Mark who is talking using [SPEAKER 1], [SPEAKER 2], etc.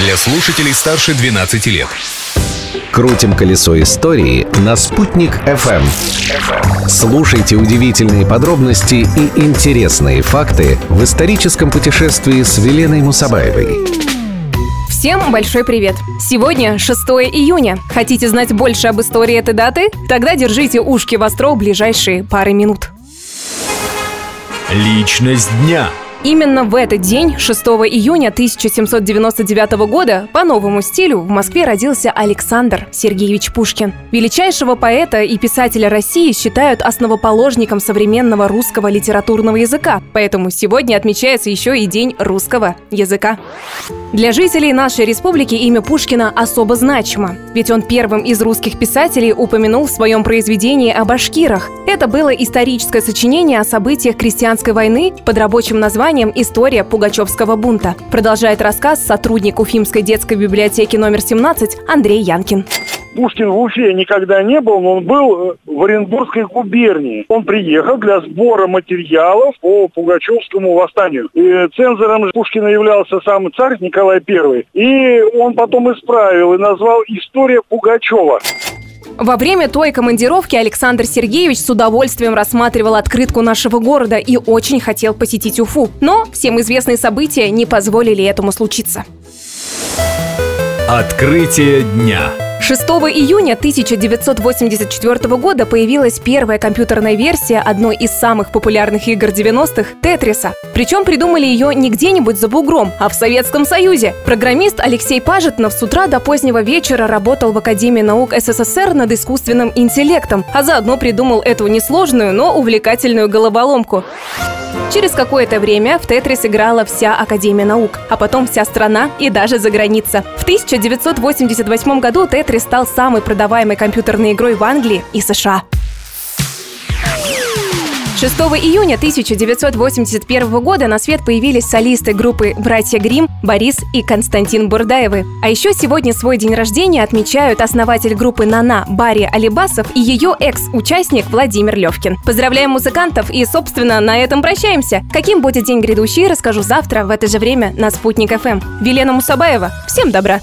[SPEAKER 1] для слушателей старше 12 лет.
[SPEAKER 2] Крутим колесо истории на «Спутник FM. Слушайте удивительные подробности и интересные факты в историческом путешествии с Веленой Мусабаевой.
[SPEAKER 3] Всем большой привет! Сегодня 6 июня. Хотите знать больше об истории этой даты? Тогда держите ушки востро в ближайшие пары минут.
[SPEAKER 1] Личность дня.
[SPEAKER 3] Именно в этот день, 6 июня 1799 года, по новому стилю в Москве родился Александр Сергеевич Пушкин. Величайшего поэта и писателя России считают основоположником современного русского литературного языка, поэтому сегодня отмечается еще и День русского языка. Для жителей нашей республики имя Пушкина особо значимо, ведь он первым из русских писателей упомянул в своем произведении о башкирах. Это было историческое сочинение о событиях крестьянской войны под рабочим названием названием «История Пугачевского бунта». Продолжает рассказ сотрудник Уфимской детской библиотеки номер 17 Андрей Янкин.
[SPEAKER 4] Пушкин в Уфе никогда не был, но он был э, в Оренбургской губернии. Он приехал для сбора материалов по Пугачевскому восстанию. И цензором Пушкина являлся сам царь Николай I. И он потом исправил и назвал «История Пугачева».
[SPEAKER 3] Во время той командировки Александр Сергеевич с удовольствием рассматривал открытку нашего города и очень хотел посетить Уфу. Но всем известные события не позволили этому случиться.
[SPEAKER 1] Открытие дня.
[SPEAKER 3] 6 июня 1984 года появилась первая компьютерная версия одной из самых популярных игр 90-х – Тетриса. Причем придумали ее не где-нибудь за бугром, а в Советском Союзе. Программист Алексей Пажетнов с утра до позднего вечера работал в Академии наук СССР над искусственным интеллектом, а заодно придумал эту несложную, но увлекательную головоломку. Через какое-то время в Тетрис играла вся Академия наук, а потом вся страна и даже за граница. В 1988 году Тетрис стал самой продаваемой компьютерной игрой в Англии и США. 6 июня 1981 года на свет появились солисты группы «Братья Грим» Борис и Константин Бурдаевы. А еще сегодня свой день рождения отмечают основатель группы «Нана» Барри Алибасов и ее экс-участник Владимир Левкин. Поздравляем музыкантов и, собственно, на этом прощаемся. Каким будет день грядущий, расскажу завтра в это же время на «Спутник ФМ». Велена Мусабаева. Всем добра!